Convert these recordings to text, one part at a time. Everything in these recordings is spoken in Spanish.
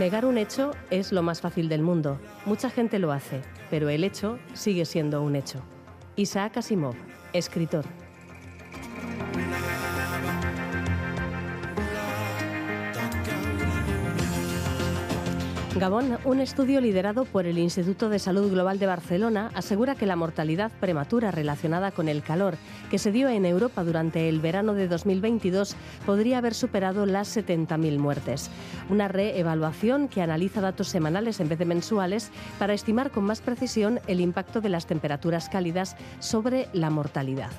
Negar un hecho es lo más fácil del mundo. Mucha gente lo hace, pero el hecho sigue siendo un hecho. Isaac Asimov, escritor. Gabón, un estudio liderado por el Instituto de Salud Global de Barcelona asegura que la mortalidad prematura relacionada con el calor que se dio en Europa durante el verano de 2022 podría haber superado las 70.000 muertes. Una reevaluación que analiza datos semanales en vez de mensuales para estimar con más precisión el impacto de las temperaturas cálidas sobre la mortalidad.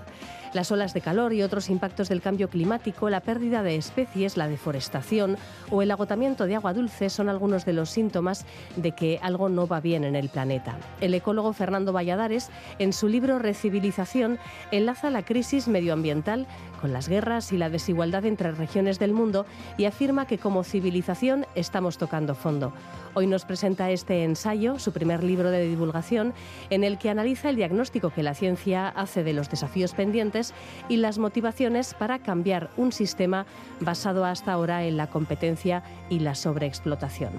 Las olas de calor y otros impactos del cambio climático, la pérdida de especies, la deforestación o el agotamiento de agua dulce son algunos de los síntomas de que algo no va bien en el planeta. El ecólogo Fernando Valladares, en su libro Recivilización, enlaza la crisis medioambiental con las guerras y la desigualdad entre regiones del mundo y afirma que como civilización estamos tocando fondo. Hoy nos presenta este ensayo, su primer libro de divulgación, en el que analiza el diagnóstico que la ciencia hace de los desafíos pendientes y las motivaciones para cambiar un sistema basado hasta ahora en la competencia y la sobreexplotación.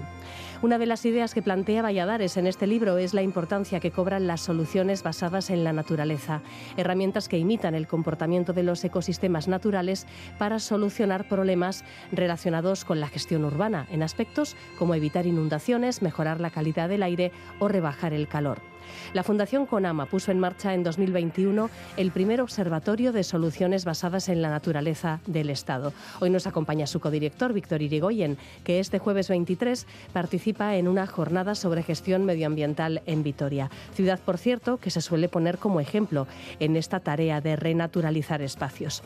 Una de las ideas que plantea Valladares en este libro es la importancia que cobran las soluciones basadas en la naturaleza, herramientas que imitan el comportamiento de los ecosistemas naturales para solucionar problemas relacionados con la gestión urbana, en aspectos como evitar inundaciones, mejorar la calidad del aire o rebajar el calor. La Fundación Conama puso en marcha en 2021 el primer observatorio de soluciones basadas en la naturaleza del Estado. Hoy nos acompaña su codirector, Víctor Irigoyen, que este jueves 23 participa en una jornada sobre gestión medioambiental en Vitoria. Ciudad, por cierto, que se suele poner como ejemplo en esta tarea de renaturalizar espacios.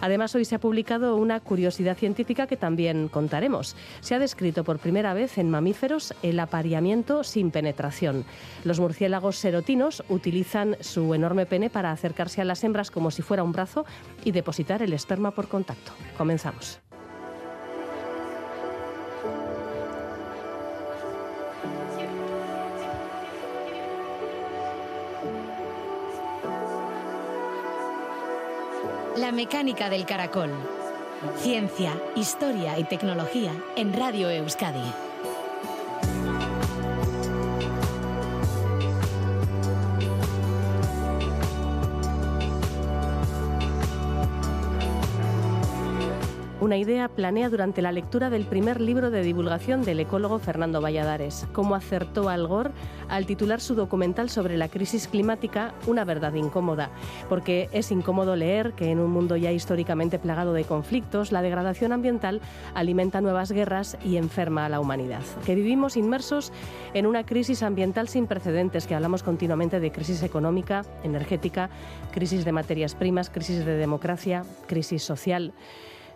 Además, hoy se ha publicado una curiosidad científica que también contaremos. Se ha descrito por primera vez en mamíferos el apareamiento sin penetración. Los murciélagos serotinos utilizan su enorme pene para acercarse a las hembras como si fuera un brazo y depositar el esperma por contacto. Comenzamos. La mecánica del caracol. Ciencia, historia y tecnología en Radio Euskadi. Una idea planea durante la lectura del primer libro de divulgación del ecólogo Fernando Valladares, cómo acertó Al Gore al titular su documental sobre la crisis climática Una verdad incómoda, porque es incómodo leer que en un mundo ya históricamente plagado de conflictos, la degradación ambiental alimenta nuevas guerras y enferma a la humanidad, que vivimos inmersos en una crisis ambiental sin precedentes, que hablamos continuamente de crisis económica, energética, crisis de materias primas, crisis de democracia, crisis social.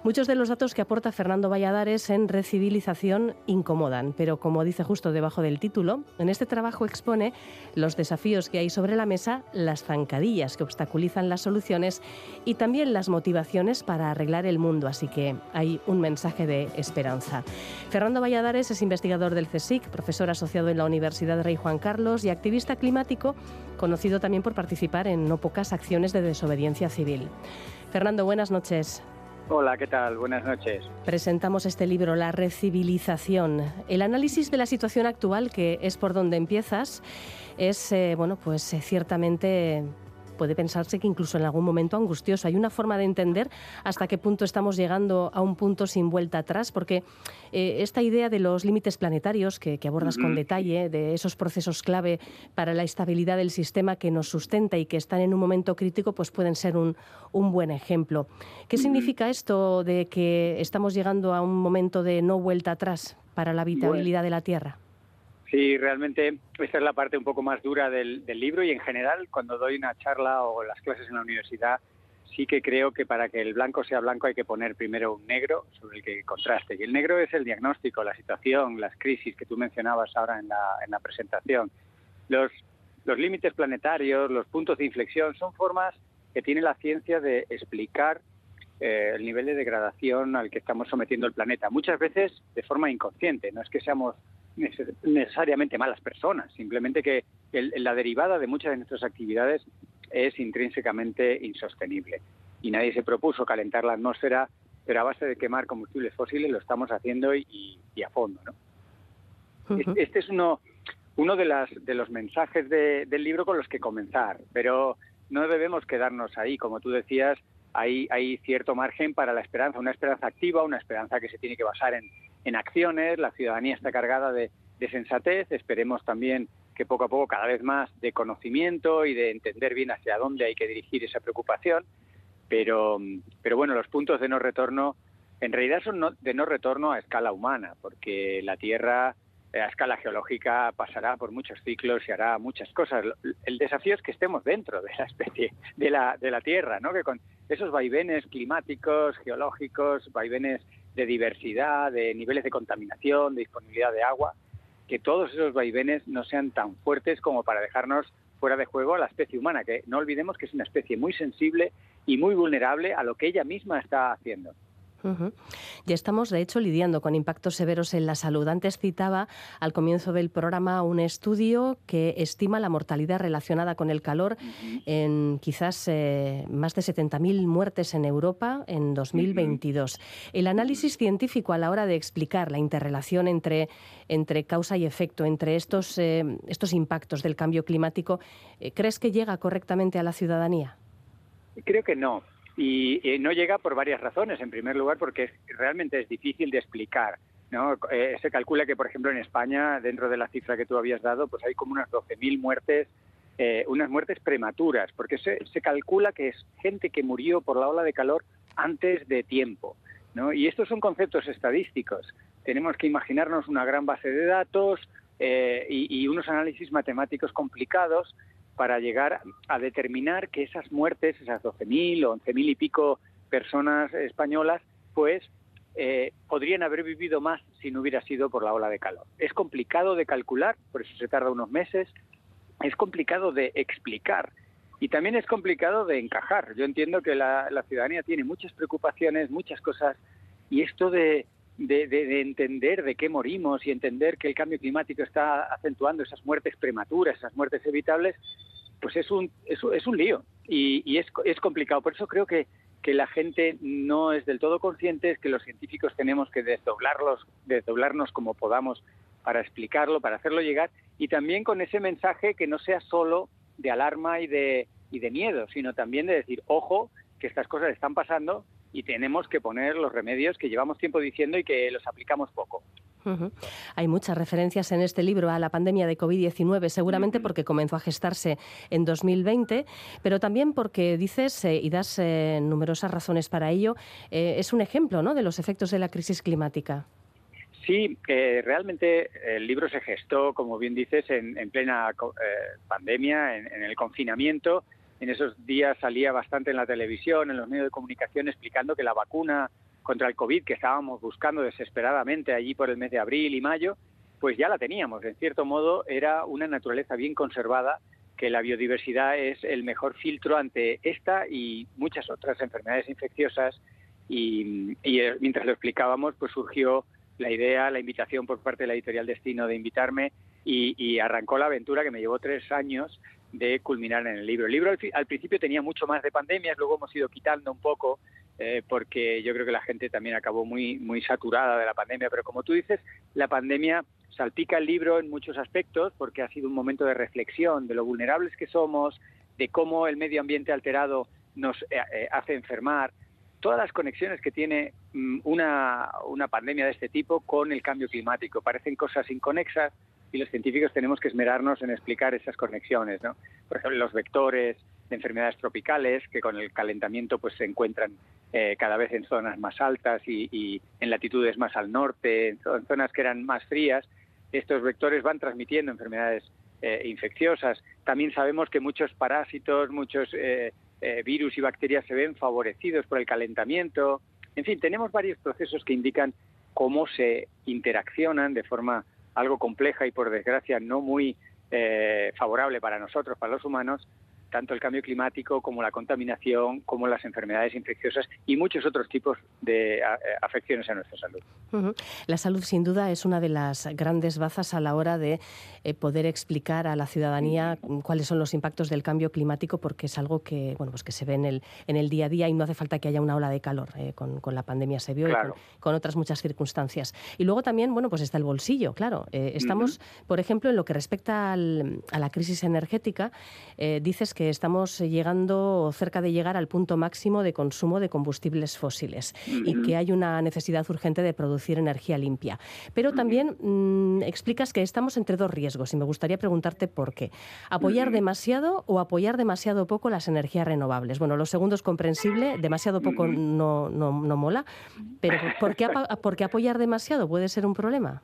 Muchos de los datos que aporta Fernando Valladares en Recivilización incomodan, pero como dice justo debajo del título, en este trabajo expone los desafíos que hay sobre la mesa, las zancadillas que obstaculizan las soluciones y también las motivaciones para arreglar el mundo, así que hay un mensaje de esperanza. Fernando Valladares es investigador del CSIC, profesor asociado en la Universidad Rey Juan Carlos y activista climático, conocido también por participar en no pocas acciones de desobediencia civil. Fernando, buenas noches. Hola, ¿qué tal? Buenas noches. Presentamos este libro, La Recivilización. El análisis de la situación actual, que es por donde empiezas, es, eh, bueno, pues eh, ciertamente puede pensarse que incluso en algún momento angustioso. Hay una forma de entender hasta qué punto estamos llegando a un punto sin vuelta atrás, porque eh, esta idea de los límites planetarios que, abordas con detalle, de esos procesos clave para la estabilidad del sistema que nos sustenta y que están en un momento crítico, pues pueden ser un, un buen ejemplo. ¿Qué significa esto de que estamos llegando a un momento de no vuelta atrás para la habitabilidad de la Tierra? Sí, realmente esta es la parte un poco más dura del, libro y en general cuando doy una charla o las clases en la universidad sí que creo que para que el blanco sea blanco hay que poner primero un negro sobre el que contraste. Y el negro es el diagnóstico, la situación, las crisis que tú mencionabas ahora en la, en la presentación. Los los límites planetarios, los puntos de inflexión, son formas que tiene la ciencia de explicar eh, el nivel de degradación al que estamos sometiendo el planeta. Muchas veces de forma inconsciente, no es que seamos necesariamente malas personas, simplemente que la derivada de muchas de nuestras actividades es intrínsecamente insostenible. Y nadie se propuso calentar la atmósfera, pero a base de quemar combustibles fósiles lo estamos haciendo y, a fondo. ¿no? Este es uno, uno de, las, de los mensajes del libro con los que comenzar, pero no debemos quedarnos ahí. Como tú decías, hay, hay cierto margen para la esperanza, una esperanza activa, una esperanza que se tiene que basar en, en acciones. La ciudadanía está cargada de, de sensatez. Esperemos también que poco a poco cada vez más de conocimiento y de entender bien hacia dónde hay que dirigir esa preocupación. Pero, pero bueno, los puntos de no retorno en realidad son de no retorno a escala humana, porque la Tierra eh, a escala geológica pasará por muchos ciclos y hará muchas cosas. El desafío es que estemos dentro de la especie, de la, de la Tierra, ¿no? que con esos vaivenes climáticos, geológicos, vaivenes de diversidad, de niveles de contaminación, de disponibilidad de agua, que todos esos vaivenes no sean tan fuertes como para dejarnos fuera de juego a la especie humana, que no olvidemos que es una especie muy sensible y muy vulnerable a lo que ella misma está haciendo. Ya estamos, de hecho, lidiando con impactos severos en la salud. Antes citaba al comienzo del programa un estudio que estima la mortalidad relacionada con el calor en quizás eh, más de 70.000 muertes en Europa en 2022. El análisis científico a la hora de explicar la interrelación entre, entre causa y efecto, entre estos, eh, estos impactos del cambio climático, eh, ¿crees que llega correctamente a la ciudadanía? Creo que no. Y, no llega por varias razones. En primer lugar, porque realmente es difícil de explicar. ¿no? Eh, se calcula que, por ejemplo, en España, dentro de la cifra que tú habías dado, pues hay como unas 12.000 muertes, eh, unas muertes prematuras, porque se, se, calcula que es gente que murió por la ola de calor antes de tiempo. ¿no? Y estos son conceptos estadísticos. Tenemos que imaginarnos una gran base de datos eh, y unos análisis matemáticos complicados para llegar a determinar que esas muertes, esas 12.000 o 11.000 y pico personas españolas, pues eh, podrían haber vivido más si no hubiera sido por la ola de calor. Es complicado de calcular, por eso se tarda unos meses, es complicado de explicar y también es complicado de encajar. Yo entiendo que la, ciudadanía tiene muchas preocupaciones, muchas cosas, y esto de, de, entender de qué morimos y entender que el cambio climático está acentuando esas muertes prematuras, esas muertes evitables, pues es un, es, un lío y, es, es, complicado. Por eso creo que, que, la gente no es del todo consciente, es que los científicos tenemos que desdoblarlos, desdoblarnos como podamos para explicarlo, para hacerlo llegar y también con ese mensaje que no sea solo de alarma y de, y de miedo, sino también de decir, ojo, que estas cosas están pasando y tenemos que poner los remedios que llevamos tiempo diciendo y que los aplicamos poco. Hay muchas referencias en este libro a la pandemia de COVID-19, seguramente porque comenzó a gestarse en 2020, pero también porque dices, eh, y das eh, numerosas razones para ello, eh, es un ejemplo ¿no? de los efectos de la crisis climática. Sí, realmente el libro se gestó, como bien dices, en, plena pandemia, en, el confinamiento. En esos días salía bastante en la televisión, en los medios de comunicación, explicando que la vacuna contra el COVID que estábamos buscando desesperadamente allí por el mes de abril y mayo, pues ya la teníamos. En cierto modo, era una naturaleza bien conservada, que la biodiversidad es el mejor filtro ante esta y muchas otras enfermedades infecciosas. Y, eh, mientras lo explicábamos, pues surgió la idea, la invitación por parte de la editorial Destino de invitarme y, arrancó la aventura que me llevó tres años de culminar en el libro. El libro al, principio tenía mucho más de pandemias, luego hemos ido quitando un poco eh, porque yo creo que la gente también acabó muy, muy saturada de la pandemia. Pero como tú dices, la pandemia salpica el libro en muchos aspectos porque ha sido un momento de reflexión de lo vulnerables que somos, de cómo el medio ambiente alterado nos eh, eh, hace enfermar, todas las conexiones que tiene mm, una, una pandemia de este tipo con el cambio climático. Parecen cosas inconexas y los científicos tenemos que esmerarnos en explicar esas conexiones. ¿no? Por ejemplo, los vectores de enfermedades tropicales que con el calentamiento pues se encuentran eh, cada vez en zonas más altas y, en latitudes más al norte, en, zonas que eran más frías. Estos vectores van transmitiendo enfermedades eh, infecciosas. También sabemos que muchos parásitos, muchos eh, virus y bacterias se ven favorecidos por el calentamiento. En fin, tenemos varios procesos que indican cómo se interaccionan de forma algo compleja y por desgracia no muy eh, favorable para nosotros, para los humanos, tanto el cambio climático como la contaminación, como las enfermedades infecciosas y muchos otros tipos de afecciones a nuestra salud. La salud, sin duda, es una de las grandes bazas a la hora de eh, poder explicar a la ciudadanía cuáles son los impactos del cambio climático, porque es algo que, bueno, pues que se ve en el, en el día a día y no hace falta que haya una ola de calor. Eh, con, la pandemia se vio y con, otras muchas circunstancias. Y luego también, bueno, pues está el bolsillo, claro. Eh, estamos, por ejemplo, en lo que respecta a la crisis energética, dices que estamos llegando cerca de llegar al punto máximo de consumo de combustibles fósiles y que hay una necesidad urgente de producir energía limpia. Pero también mm, explicas que estamos entre dos riesgos y me gustaría preguntarte por qué. ¿Apoyar demasiado o apoyar demasiado poco las energías renovables? Bueno, lo segundo es comprensible, demasiado poco no, no, no mola, pero ¿por qué, ¿por qué apoyar demasiado puede ser un problema?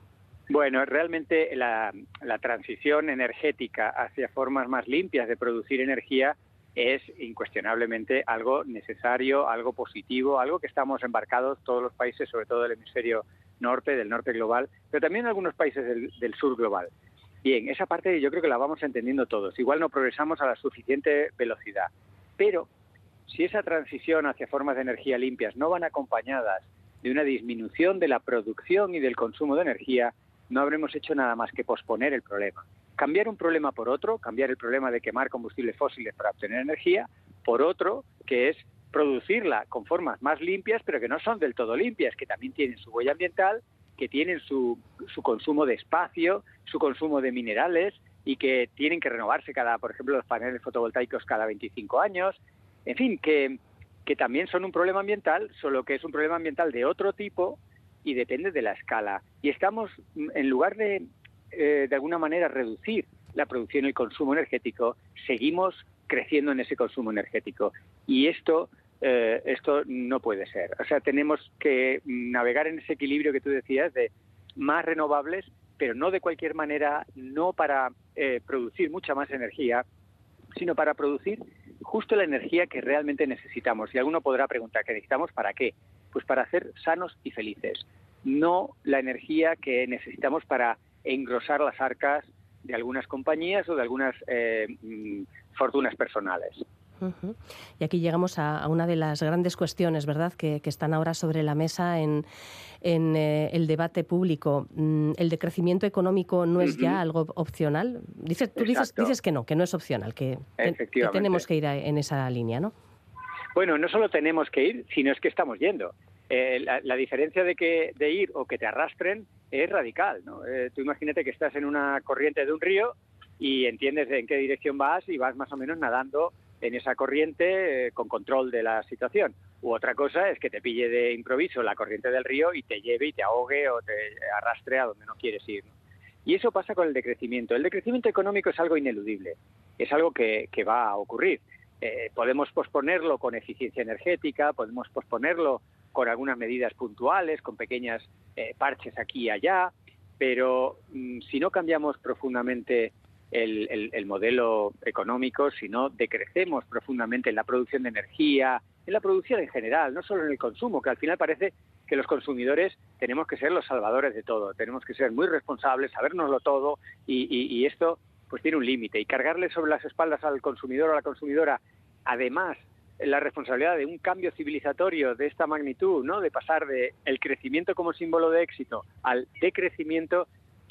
Bueno, realmente la, transición energética hacia formas más limpias de producir energía es incuestionablemente algo necesario, algo positivo, algo que estamos embarcados todos los países, sobre todo del hemisferio norte, del norte global, pero también algunos países del, del, sur global. Bien, esa parte yo creo que la vamos entendiendo todos. Igual no progresamos a la suficiente velocidad, pero si esa transición hacia formas de energía limpias no van acompañadas de una disminución de la producción y del consumo de energía, no habremos hecho nada más que posponer el problema. Cambiar un problema por otro, cambiar el problema de quemar combustibles fósiles para obtener energía, por otro, que es producirla con formas más limpias, pero que no son del todo limpias, que también tienen su huella ambiental, que tienen su, su consumo de espacio, su consumo de minerales y que tienen que renovarse cada, por ejemplo, los paneles fotovoltaicos cada 25 años. En fin, que, que también son un problema ambiental, solo que es un problema ambiental de otro tipo y depende de la escala. Y estamos, en lugar de, eh, de alguna manera, reducir la producción y el consumo energético, seguimos creciendo en ese consumo energético. Y esto, eh, esto no puede ser. O sea, tenemos que navegar en ese equilibrio que tú decías de más renovables, pero no de cualquier manera, no para eh, producir mucha más energía, sino para producir justo la energía que realmente necesitamos. Y alguno podrá preguntar, ¿qué necesitamos para qué? Pues para ser sanos y felices, no la energía que necesitamos para engrosar las arcas de algunas compañías o de algunas eh, mm, fortunas personales. Y aquí llegamos a, una de las grandes cuestiones, ¿verdad?, que, están ahora sobre la mesa en, eh, el debate público. Mm, ¿El decrecimiento económico no es ya algo opcional? Dices, tú dices, dices, que no, que no es opcional, que, que tenemos que ir en esa línea, ¿no? Bueno, no solo tenemos que ir, sino es que estamos yendo. Eh, la, diferencia de, que, de ir o que te arrastren es radical. ¿no? Eh, tú imagínate que estás en una corriente de un río y entiendes en qué dirección vas y vas más o menos nadando en esa corriente eh, con control de la situación. U otra cosa es que te pille de improviso la corriente del río y te lleve y te ahogue o te arrastre a donde no quieres ir. Y eso pasa con el decrecimiento. El decrecimiento económico es algo ineludible, es algo que va a ocurrir. Eh, podemos posponerlo con eficiencia energética, podemos posponerlo con algunas medidas puntuales, con pequeñas eh, parches aquí y allá, pero mm, si no cambiamos profundamente el, el, modelo económico, si no decrecemos profundamente en la producción de energía, en la producción en general, no solo en el consumo, que al final parece que los consumidores tenemos que ser los salvadores de todo, tenemos que ser muy responsables, sabernoslo todo y, y esto pues tiene un límite y cargarle sobre las espaldas al consumidor o a la consumidora, además la responsabilidad de un cambio civilizatorio de esta magnitud, ¿no? De pasar de el crecimiento como símbolo de éxito al decrecimiento,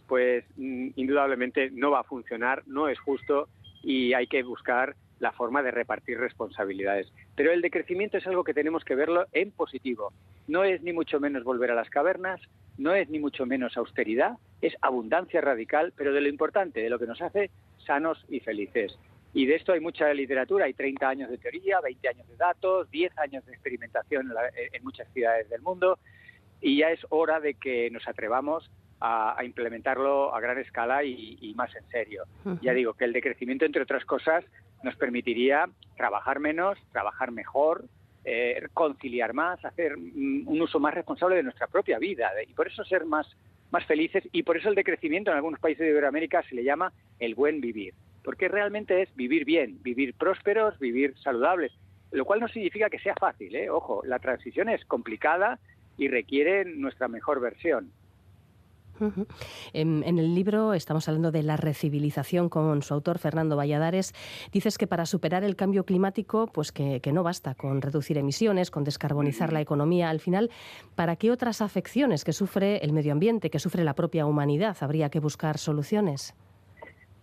pues mm, indudablemente no va a funcionar, no es justo y hay que buscar la forma de repartir responsabilidades. Pero el decrecimiento es algo que tenemos que verlo en positivo. No es ni mucho menos volver a las cavernas, no es ni mucho menos austeridad, es abundancia radical, pero de lo importante, de lo que nos hace sanos y felices. Y de esto hay mucha literatura, hay 30 años de teoría, 20 años de datos, 10 años de experimentación en, muchas ciudades del mundo, y ya es hora de que nos atrevamos a, implementarlo a gran escala y, más en serio. Ya digo que el decrecimiento, entre otras cosas, nos permitiría trabajar menos, trabajar mejor, eh, conciliar más, hacer un uso más responsable de nuestra propia vida y por eso ser más, más felices y por eso el decrecimiento en algunos países de Iberoamérica se le llama el buen vivir, porque realmente es vivir bien, vivir prósperos, vivir saludables, lo cual no significa que sea fácil, ¿eh? ojo, la transición es complicada y requiere nuestra mejor versión. En, el libro estamos hablando de la recivilización con su autor Fernando Valladares. Dices que para superar el cambio climático, pues que, no basta con reducir emisiones, con descarbonizar la economía. Al final, ¿para qué otras afecciones que sufre el medio ambiente, que sufre la propia humanidad, habría que buscar soluciones?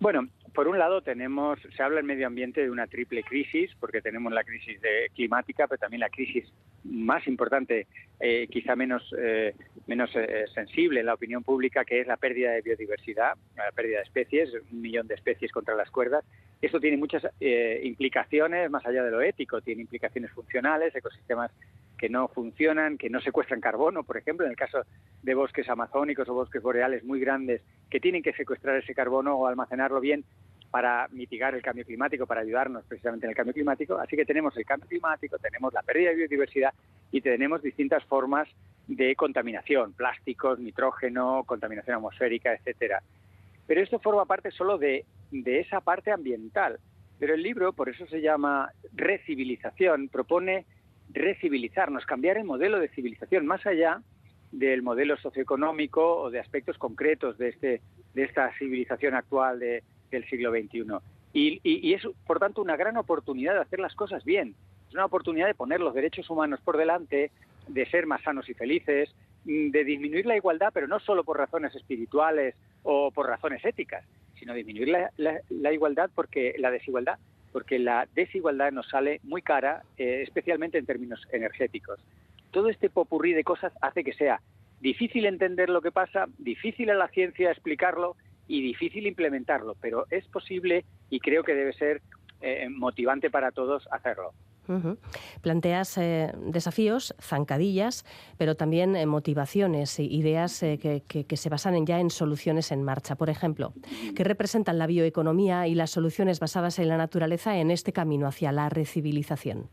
Bueno, por un lado tenemos, se habla en medio ambiente de una triple crisis, porque tenemos la crisis de climática, pero también la crisis más importante, eh, quizá menos, eh, menos eh, sensible en la opinión pública, que es la pérdida de biodiversidad, la pérdida de especies, un millón de especies contra las cuerdas. Esto tiene muchas implicaciones, más allá de lo ético, tiene implicaciones funcionales, ecosistemas que no funcionan, que no secuestran carbono, por ejemplo, en el caso de bosques amazónicos o bosques boreales muy grandes que tienen que secuestrar ese carbono o almacenarlo bien para mitigar el cambio climático, para ayudarnos precisamente en el cambio climático. Así que tenemos el cambio climático, tenemos la pérdida de biodiversidad y tenemos distintas formas de contaminación, plásticos, nitrógeno, contaminación atmosférica, etcétera. Pero esto forma parte solo de, de esa parte ambiental. Pero el libro, por eso se llama Recivilización, propone recivilizarnos, cambiar el modelo de civilización más allá del modelo socioeconómico o de aspectos concretos de, este, de esta civilización actual de, del siglo XXI. Y, y, es, por tanto, una gran oportunidad de hacer las cosas bien. Es una oportunidad de poner los derechos humanos por delante, de ser más sanos y felices, mm, de disminuir la igualdad, pero no solo por razones espirituales o por razones éticas, sino disminuir la, la, igualdad porque la desigualdad, porque la desigualdad nos sale muy cara, eh, especialmente en términos energéticos. Todo este popurrí de cosas hace que sea difícil entender lo que pasa, difícil a la ciencia explicarlo y difícil implementarlo, pero es posible y creo que debe ser eh, motivante para todos hacerlo. Planteas eh, desafíos, zancadillas, pero también eh, motivaciones, ideas que, que, se basan en ya en soluciones en marcha. Por ejemplo, ¿qué representan la bioeconomía y las soluciones basadas en la naturaleza en este camino hacia la recivilización?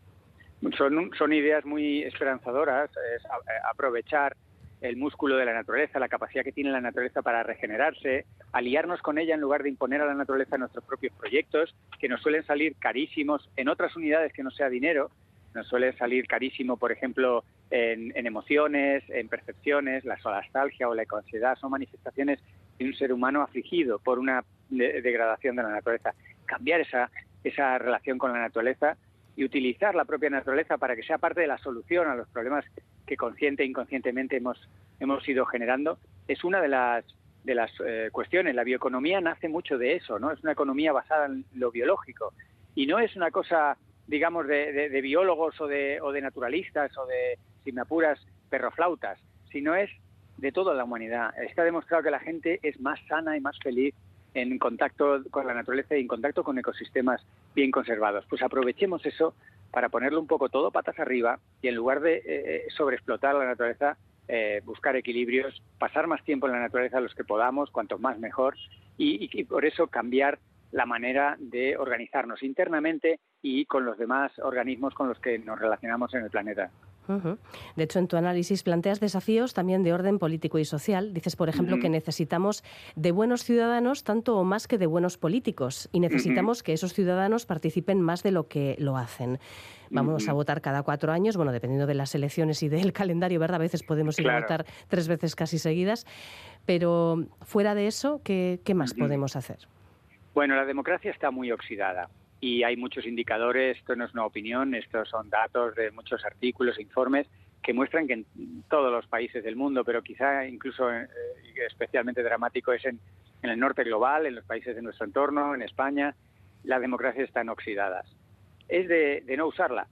Son, son ideas muy esperanzadoras, es aprovechar el músculo de la naturaleza, la capacidad que tiene la naturaleza para regenerarse, aliarnos con ella en lugar de imponer a la naturaleza nuestros propios proyectos, que nos suelen salir carísimos en otras unidades que no sea dinero, nos suele salir carísimo, por ejemplo, en, emociones, en percepciones, la solastalgia o la ecoansiedad son manifestaciones de un ser humano afligido por una degradación de la naturaleza. Cambiar esa, esa relación con la naturaleza y utilizar la propia naturaleza para que sea parte de la solución a los problemas que consciente e inconscientemente hemos, hemos ido generando, es una de las, de las eh, cuestiones. La bioeconomía nace mucho de eso, ¿no? Es una economía basada en lo biológico y no es una cosa, digamos, de, biólogos o de, o de naturalistas o de, sin apuras, perroflautas, sino es de toda la humanidad. Está demostrado que la gente es más sana y más feliz en contacto con la naturaleza y en contacto con ecosistemas bien conservados. Pues aprovechemos eso para ponerlo un poco todo patas arriba y en lugar de eh, eh, sobreexplotar la naturaleza, eh, buscar equilibrios, pasar más tiempo en la naturaleza los que podamos, cuanto más mejor, y por eso cambiar la manera de organizarnos internamente y con los demás organismos con los que nos relacionamos en el planeta. De hecho, en tu análisis planteas desafíos también de orden político y social. Dices, por ejemplo, que necesitamos de buenos ciudadanos tanto o más que de buenos políticos y necesitamos que esos ciudadanos participen más de lo que lo hacen. Vamos a votar cada cuatro años, bueno, dependiendo de las elecciones y del calendario, ¿verdad? A veces podemos ir a votar tres veces casi seguidas, pero fuera de eso, ¿qué, más podemos hacer? Bueno, la democracia está muy oxidada y hay muchos indicadores, esto no es una opinión, estos son datos de muchos artículos e informes que muestran que en todos los países del mundo, pero quizá incluso eh, especialmente dramático es en, el norte global, en los países de nuestro entorno, en España, las democracias están oxidadas. Es de, no usarla.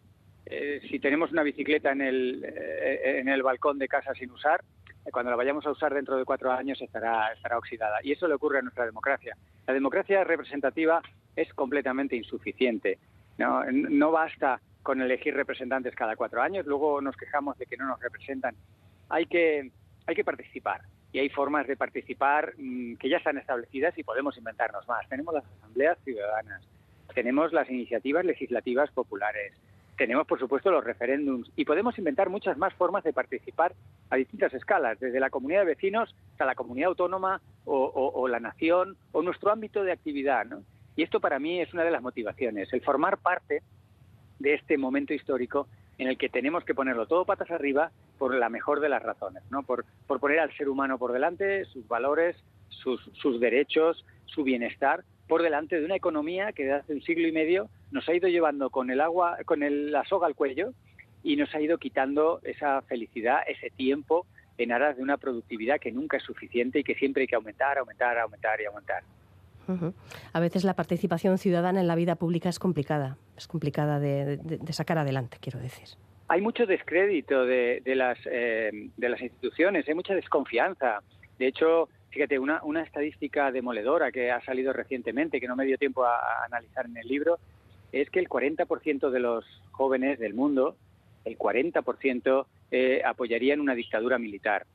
Eh, si tenemos una bicicleta en el, eh, en balcón de casa sin usar, cuando la vayamos a usar dentro de cuatro años estará, estará oxidada. Y eso le ocurre a nuestra democracia. La democracia representativa es completamente insuficiente. No, no basta con elegir representantes cada cuatro años, luego nos quejamos de que no nos representan. Hay que, hay que participar y hay formas de participar mm, que ya están establecidas y podemos inventarnos más. Tenemos las asambleas ciudadanas, tenemos las iniciativas legislativas populares, tenemos, por supuesto, los referéndums y podemos inventar muchas más formas de participar a distintas escalas, desde la comunidad de vecinos hasta la comunidad autónoma o, la nación o nuestro ámbito de actividad. Y esto para mí es una de las motivaciones, el formar parte de este momento histórico en el que tenemos que ponerlo todo patas arriba por la mejor de las razones, ¿no? Por, por poner al ser humano por delante, sus valores, sus, sus derechos, su bienestar, por delante de una economía que desde hace un siglo y medio nos ha ido llevando con el agua, con el, la soga al cuello y nos ha ido quitando esa felicidad, ese tiempo en aras de una productividad que nunca es suficiente y que siempre hay que aumentar, aumentar, aumentar y aumentar. A veces la participación ciudadana en la vida pública es complicada, es complicada de, sacar adelante, quiero decir. Hay mucho descrédito de, las, eh, de las instituciones, hay mucha desconfianza. De hecho, fíjate, una, una estadística demoledora que ha salido recientemente, que no me dio tiempo a, analizar en el libro, es que el 40% de los jóvenes del mundo, el 40% eh, apoyarían una dictadura militar.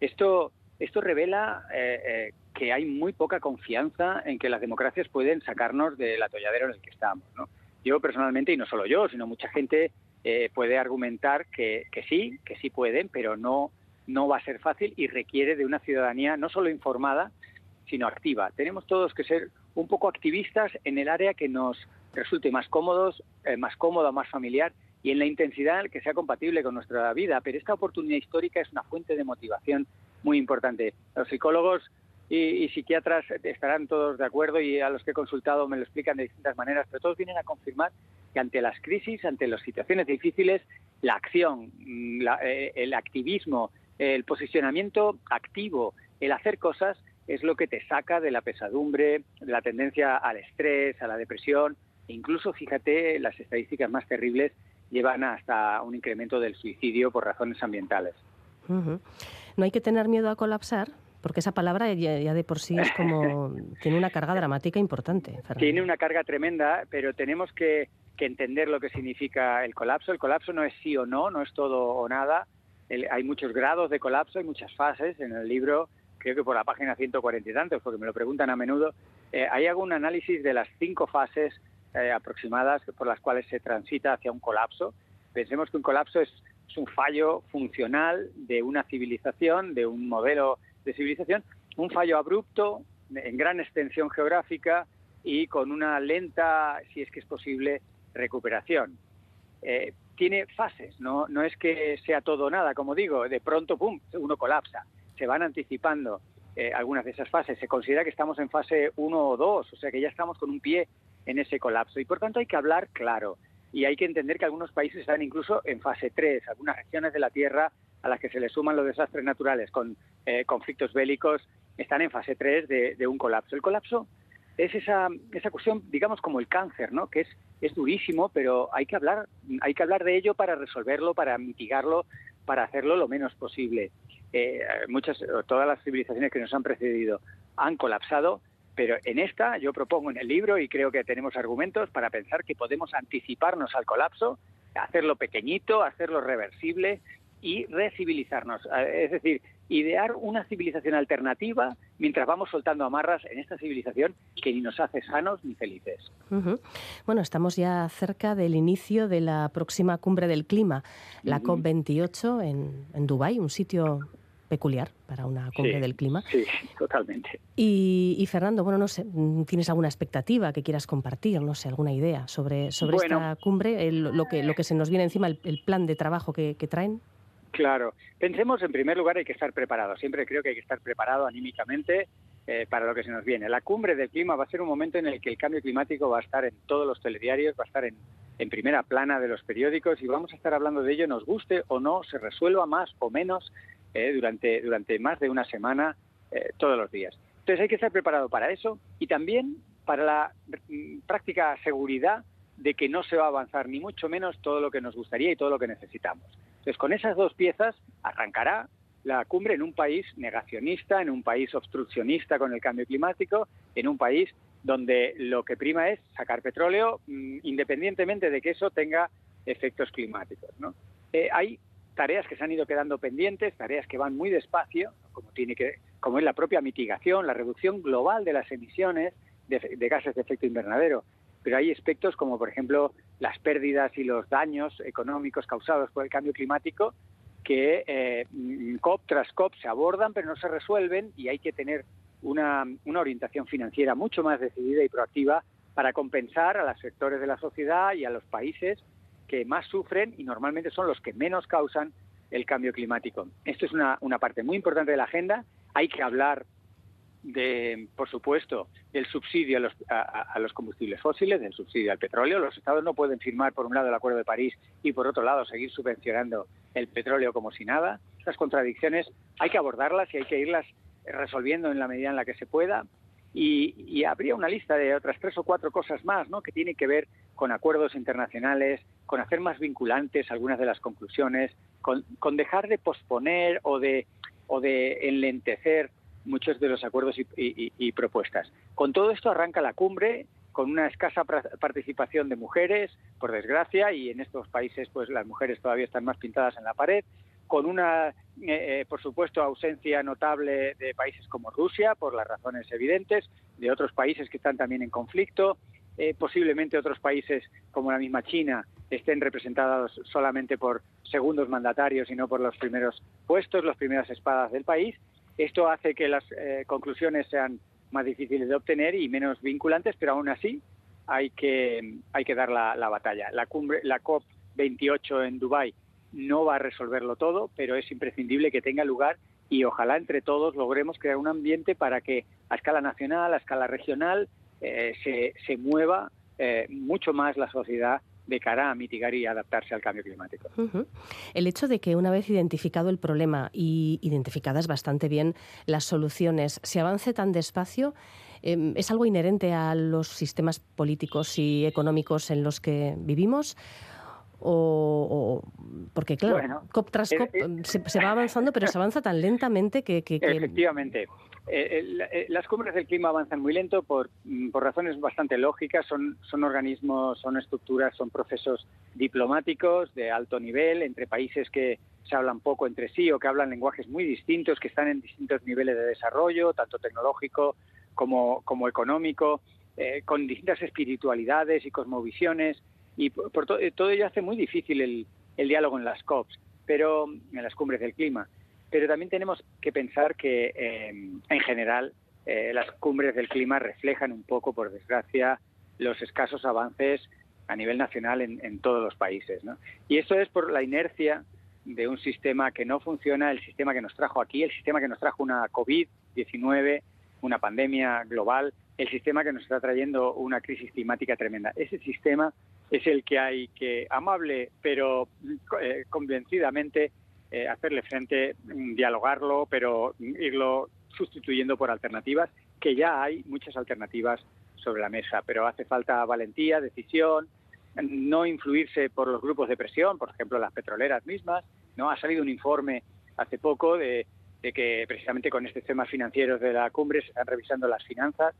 Esto, esto revela eh, eh, que hay muy poca confianza en que las democracias pueden sacarnos del atolladero en el que estamos. Yo personalmente, y no solo yo, sino mucha gente eh, puede argumentar que, que, sí, que sí pueden, pero no, no va a ser fácil y requiere de una ciudadanía no solo informada, sino activa. Tenemos todos que ser un poco activistas en el área que nos resulte más cómodos, eh, más cómoda, más familiar y en la intensidad que sea compatible con nuestra vida. Pero esta oportunidad histórica es una fuente de motivación muy importante. Los psicólogos y, psiquiatras estarán todos de acuerdo y a los que he consultado me lo explican de distintas maneras, pero todos vienen a confirmar que ante las crisis, ante las situaciones difíciles, la acción, mm, eh, el activismo, el posicionamiento activo, el hacer cosas es lo que te saca de la pesadumbre, de la tendencia al estrés, a la depresión. E incluso, fíjate, las estadísticas más terribles llevan hasta un incremento del suicidio por razones ambientales. No hay que tener miedo a colapsar, porque esa palabra ya, de por sí es como tiene una carga dramática importante. Tiene una carga tremenda, pero tenemos que, entender lo que significa el colapso. El colapso no es sí o no, no es todo o nada. hay muchos grados de colapso, hay muchas fases en el libro. Creo que por la página 140 y tantos, porque me lo preguntan a menudo. Eh, hay algún análisis de las cinco fases eh, aproximadas por las cuales se transita hacia un colapso. Pensemos que un colapso es un fallo funcional de una civilización, de un modelo de civilización, un fallo abrupto, en gran extensión geográfica y con una lenta, si es que es posible, recuperación. Eh, tiene fases, ¿no? no es que sea todo o nada, como digo, de pronto, ¡pum!, uno colapsa. Se van anticipando eh, algunas de esas fases. Se considera que estamos en fase 1 o 2, o sea que ya estamos con un pie en ese colapso. Y por tanto hay que hablar claro. Y hay que entender que algunos países están incluso en fase 3. Algunas regiones de la Tierra a las que se le suman los desastres naturales con eh, conflictos bélicos, están en fase 3 de, un colapso. El colapso es esa, cuestión, digamos, como el cáncer, ¿no? que es, es durísimo, pero hay que, hablar, hay que hablar de ello para resolverlo, para mitigarlo, para hacerlo lo menos posible. Eh, muchas, todas las civilizaciones que nos han precedido han colapsado, pero en esta yo propongo en el libro y creo que tenemos argumentos para pensar que podemos anticiparnos al colapso, hacerlo pequeñito, hacerlo reversible y recivilizarnos, es decir, idear una civilización alternativa mientras vamos soltando amarras en esta civilización que ni nos hace sanos ni felices. Bueno, estamos ya cerca del inicio de la próxima cumbre del clima, la COP28 en, en Dubái, un sitio peculiar para una cumbre del clima. Sí, totalmente. Y, Fernando, bueno, no sé, ¿tienes alguna expectativa que quieras compartir, no sé, alguna idea sobre, sobre esta cumbre, lo, que, lo que se nos viene encima, el, plan de trabajo que traen? Claro. Pensemos, en primer lugar, hay que estar preparado. Siempre creo que hay que estar preparado anímicamente eh, para lo que se nos viene. La cumbre del clima va a ser un momento en el que el cambio climático va a estar en todos los telediarios, va a estar en, primera plana de los periódicos y vamos a estar hablando de ello, nos guste o no, se resuelva más o menos eh, durante, durante más de una semana, eh, todos los días. Entonces hay que estar preparado para eso y también para la mm, práctica seguridad de que no se va a avanzar ni mucho menos todo lo que nos gustaría y todo lo que necesitamos. Entonces, con esas dos piezas arrancará la cumbre en un país negacionista, en un país obstruccionista con el cambio climático, en un país donde lo que prima es sacar petróleo mm, independientemente de que eso tenga efectos climáticos. Eh, hay tareas que se han ido quedando pendientes, tareas que van muy despacio, como, tiene que, como es la propia mitigación, la reducción global de las emisiones de gases de efecto invernadero pero hay aspectos como, por ejemplo, las pérdidas y los daños económicos causados por el cambio climático que eh, COP tras COP se abordan pero no se resuelven y hay que tener una, una orientación financiera mucho más decidida y proactiva para compensar a los sectores de la sociedad y a los países que más sufren y normalmente son los que menos causan el cambio climático. Esto es una, una parte muy importante de la agenda. Hay que hablar de, por supuesto, del subsidio a los, a, los, combustibles fósiles, del subsidio al petróleo. Los estados no pueden firmar, por un lado, el Acuerdo de París y, por otro lado, seguir subvencionando el petróleo como si nada. Estas contradicciones hay que abordarlas y hay que irlas resolviendo en la medida en la que se pueda. Y, habría una lista de otras tres o cuatro cosas más, ¿no? Que tienen que ver con acuerdos internacionales, con hacer más vinculantes algunas de las conclusiones, con, dejar de posponer o de, o de enlentecer muchos de los acuerdos y, propuestas. Con todo esto arranca la cumbre con una escasa participación de mujeres, por desgracia, y en estos países pues las mujeres todavía están más pintadas en la pared, con una, eh, eh, por supuesto, ausencia notable de países como Rusia, por las razones evidentes, de otros países que están también en conflicto, eh, posiblemente otros países como la misma China estén representados solamente por segundos mandatarios y no por los primeros puestos, las primeras espadas del país, esto hace que las eh, conclusiones sean más difíciles de obtener y menos vinculantes, pero aún así hay que, hay que dar la, batalla. La, cumbre, la COP 28 en Dubái no va a resolverlo todo, pero es imprescindible que tenga lugar y ojalá entre todos logremos crear un ambiente para que a escala nacional, a escala regional, eh, se, se, mueva eh, mucho más la sociedad de cara a mitigar y adaptarse al cambio climático. El hecho de que una vez identificado el problema y identificadas bastante bien las soluciones, se avance tan despacio, em, ¿es algo inherente a los sistemas políticos y económicos en los que vivimos? O, porque claro, COP tras COP se, va avanzando, pero se avanza tan lentamente que... que... Efectivamente. Eh, eh, las cumbres del clima avanzan muy lento por, mm, por, razones bastante lógicas. Son, son organismos, son estructuras, son procesos diplomáticos de alto nivel entre países que se hablan poco entre sí o que hablan lenguajes muy distintos, que están en distintos niveles de desarrollo, tanto tecnológico como, económico, eh, con distintas espiritualidades y cosmovisiones. Y por, todo ello hace muy difícil el, el diálogo en las COPs, pero en las cumbres del clima pero también tenemos que pensar que em, en general eh, las cumbres del clima reflejan un poco, por desgracia, los escasos avances a nivel nacional en, todos los países. ¿no? Y eso es por la inercia de un sistema que no funciona, el sistema que nos trajo aquí, el sistema que nos trajo una COVID-19, una pandemia global, el sistema que nos está trayendo una crisis climática tremenda. Ese sistema es el que hay que, amable pero eh, convencidamente, eh, hacerle frente, mm, dialogarlo, pero irlo sustituyendo por alternativas, que ya hay muchas alternativas sobre la mesa, pero hace falta valentía, decisión, no influirse por los grupos de presión, por ejemplo las petroleras mismas, no ha salido un informe hace poco de, que precisamente con estos temas financieros de la cumbre se están revisando las finanzas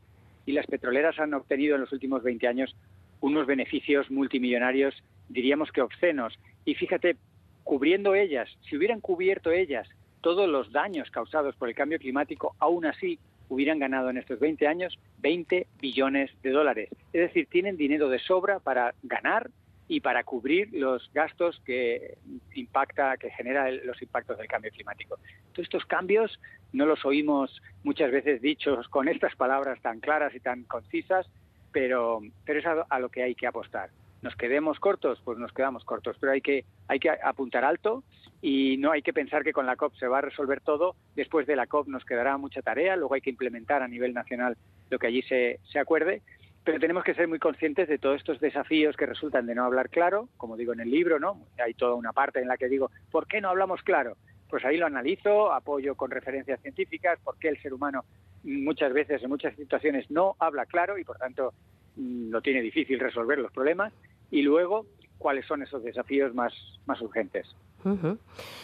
y las petroleras han obtenido en los últimos 20 años unos beneficios multimillonarios, diríamos que obscenos. Y fíjate, cubriendo ellas, si hubieran cubierto ellas todos los daños causados por el cambio climático, aún así hubieran ganado en estos 20 años 20 billones de dólares. Es decir, tienen dinero de sobra para ganar y para cubrir los gastos que impacta, que genera los impactos del cambio climático. Todos estos cambios no los oímos muchas veces dichos con estas palabras tan claras y tan concisas, pero, pero es a lo que hay que apostar nos quedemos cortos, pues nos quedamos cortos, pero hay que, hay que apuntar alto y no hay que pensar que con la COP se va a resolver todo. Después de la COP nos quedará mucha tarea, luego hay que implementar a nivel nacional lo que allí se, se acuerde, pero tenemos que ser muy conscientes de todos estos desafíos que resultan de no hablar claro, como digo en el libro, ¿no? Hay toda una parte en la que digo, ¿por qué no hablamos claro? Pues ahí lo analizo, apoyo con referencias científicas, por qué el ser humano muchas veces, en muchas situaciones, no habla claro y por tanto mm, no tiene difícil resolver los problemas y luego cuáles son esos desafíos más, más urgentes.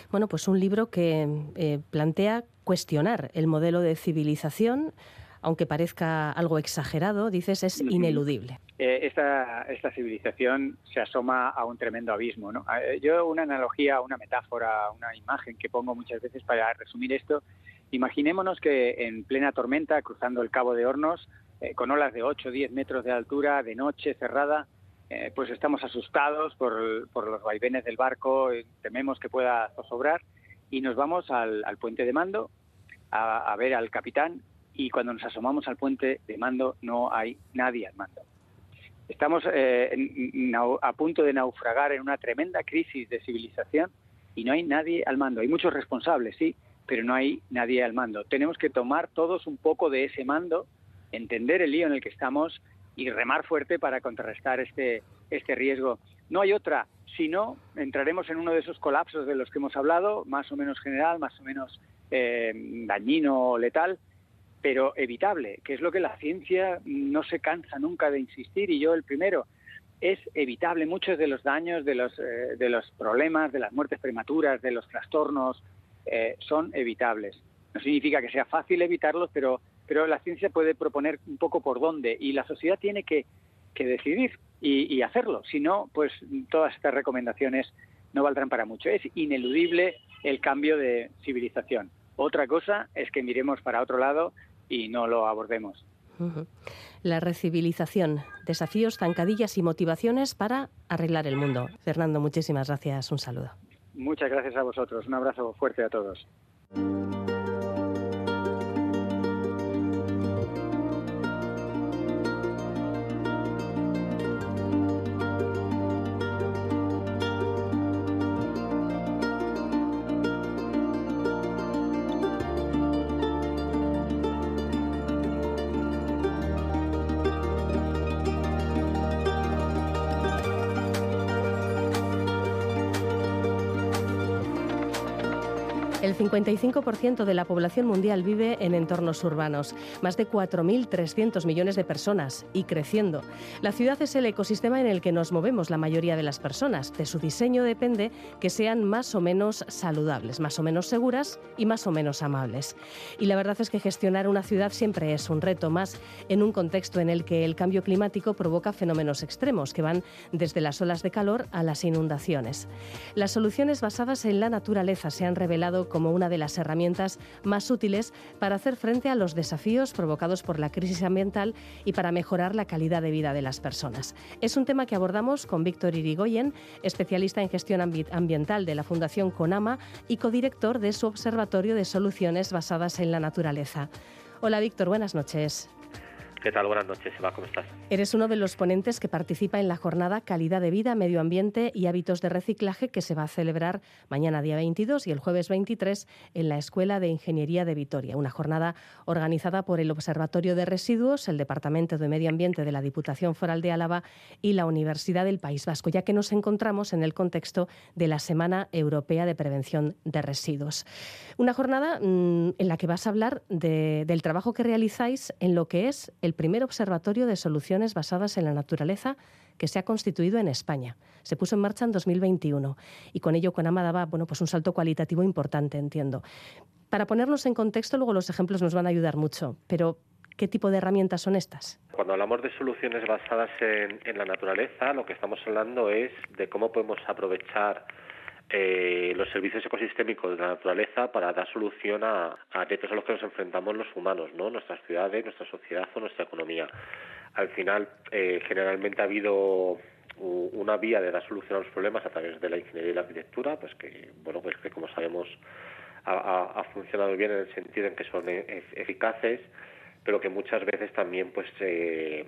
Bueno, pues un libro que eh, plantea cuestionar el modelo de civilización, aunque parezca algo exagerado, dices, es ineludible. Eh, esta, esta civilización se asoma a un tremendo abismo. ¿no? Eh, yo una analogía, una metáfora, una imagen que pongo muchas veces para resumir esto, imaginémonos que en plena tormenta, cruzando el Cabo de Hornos, con olas de 8 o 10 metros de altura, de noche, cerrada, eh, pues estamos asustados por, los vaivenes del barco, tememos que pueda zozobrar y nos vamos al, puente de mando a, ver al capitán y cuando nos asomamos al puente de mando no hay nadie al mando. Estamos eh, a punto de naufragar en una tremenda crisis de civilización y no hay nadie al mando. Hay muchos responsables, sí, pero no hay nadie al mando. Tenemos que tomar todos un poco de ese mando, entender el lío en el que estamos y remar fuerte para contrarrestar este, este riesgo. No hay otra, si no, entraremos en uno de esos colapsos de los que hemos hablado, más o menos general, más o menos eh, dañino o letal, pero evitable, que es lo que la ciencia no se cansa nunca de insistir, y yo el primero, es evitable. Muchos de los daños, de los, eh, de los problemas, de las muertes prematuras, de los trastornos, eh, son evitables. No significa que sea fácil evitarlos, pero, pero la ciencia puede proponer un poco por dónde y la sociedad tiene que, que decidir y, y hacerlo. Si no, pues todas estas recomendaciones no valdrán para mucho. Es ineludible el cambio de civilización. Otra cosa es que miremos para otro lado y no lo abordemos. La recivilización, desafíos, zancadillas y motivaciones para arreglar el mundo. Fernando, muchísimas gracias. Un saludo. Muchas gracias a vosotros. Un abrazo fuerte a todos. 55% de la población mundial vive en entornos urbanos, más de 4.300 millones de personas y creciendo. La ciudad es el ecosistema en el que nos movemos la mayoría de las personas. De su diseño depende que sean más o menos saludables, más o menos seguras y más o menos amables. Y la verdad es que gestionar una ciudad siempre es un reto más en un contexto en el que el cambio climático provoca fenómenos extremos que van desde las olas de calor a las inundaciones. Las soluciones basadas en la naturaleza se han revelado como una de las herramientas más útiles para hacer frente a los desafíos provocados por la crisis ambiental y para mejorar la calidad de vida de las personas. Es un tema que abordamos con Víctor Irigoyen, especialista en gestión ambiental de la Fundación CONAMA y codirector de su Observatorio de Soluciones Basadas en la Naturaleza. Hola Víctor, buenas noches. ¿Qué tal? Buenas noches, Eva, ¿cómo estás? Eres uno de los ponentes que participa en la jornada Calidad de Vida, Medio Ambiente y Hábitos de Reciclaje que se va a celebrar mañana día 22 y el jueves 23 en la Escuela de Ingeniería de Vitoria. Una jornada organizada por el Observatorio de Residuos, el Departamento de Medio Ambiente de la Diputación Foral de Álava y la Universidad del País Vasco, ya que nos encontramos en el contexto de la Semana Europea de Prevención de Residuos. Una jornada mmm, en la que vas a hablar de, del trabajo que realizáis en lo que es el el primer observatorio de soluciones basadas en la naturaleza que se ha constituido en España. Se puso en marcha en 2021 y con ello Conama daba bueno, pues un salto cualitativo importante, entiendo. Para ponernos en contexto, luego los ejemplos nos van a ayudar mucho, pero ¿qué tipo de herramientas son estas? Cuando hablamos de soluciones basadas en, en la naturaleza, lo que estamos hablando es de cómo podemos aprovechar eh, los servicios ecosistémicos de la naturaleza para dar solución a, a retos a los que nos enfrentamos los humanos, ¿no? Nuestras ciudades, nuestra sociedad o nuestra economía. Al final, eh, generalmente ha habido una vía de dar solución a los problemas a través de la ingeniería y la arquitectura, pues que, bueno, pues que como sabemos ha, funcionado bien en el sentido en que son e, eficaces, pero que muchas veces también pues eh,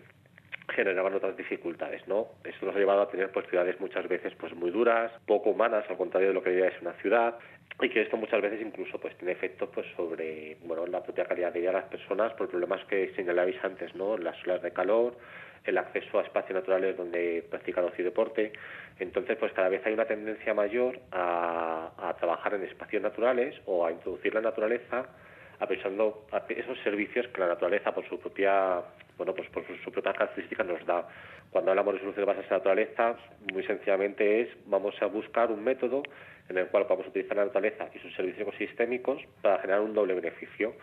generaban otras dificultades, ¿no? Eso nos ha llevado a tener pues ciudades muchas veces pues muy duras, poco humanas, al contrario de lo que debería es una ciudad, y que esto muchas veces incluso pues tiene efectos pues sobre bueno la propia calidad de vida de las personas por problemas que señalabais antes, ¿no? Las olas de calor, el acceso a espacios naturales donde practicar ocio deporte. Entonces, pues cada vez hay una tendencia mayor a trabajar en espacios naturales o a introducir la naturaleza aprovechando esos servicios que la naturaleza por su propia bueno pues por su propia característica nos da. Cuando hablamos de soluciones basadas en la naturaleza muy sencillamente es vamos a buscar un método en el cual vamos a utilizar la naturaleza y sus servicios ecosistémicos para generar un doble beneficio.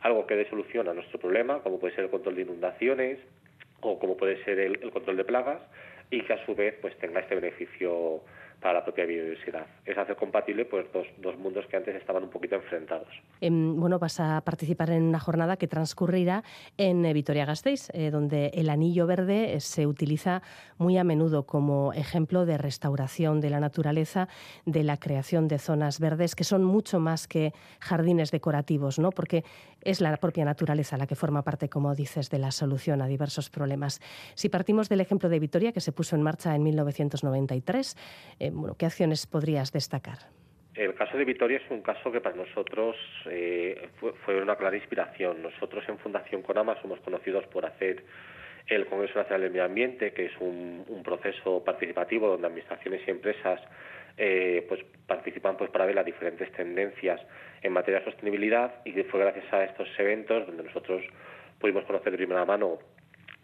Algo que dé solución a nuestro problema como puede ser el control de inundaciones o como puede ser el, el control de plagas y que a su vez pues tenga este beneficio para la propia biodiversidad. Es hacer compatible pues dos, dos mundos que antes estaban un poquito enfrentados. Eh, bueno, vas a participar en una jornada que transcurrirá en eh, Vitoria-Gasteiz, eh, donde el anillo verde eh, se utiliza muy a menudo como ejemplo de restauración de la naturaleza, de la creación de zonas verdes que son mucho más que jardines decorativos, ¿no? Porque es la propia naturaleza la que forma parte, como dices, de la solución a diversos problemas. Si partimos del ejemplo de Vitoria, que se puso en marcha en 1993, eh, ¿qué acciones podrías destacar? el caso de Vitoria es un caso que para nosotros eh, fue, una clara inspiración. Nosotros en Fundación Conama somos conocidos por hacer el Congreso Nacional del Medio Ambiente, que es un, proceso participativo donde administraciones y empresas eh, pues participan pues para ver las diferentes tendencias en materia de sostenibilidad y fue gracias a estos eventos donde nosotros pudimos conocer de primera mano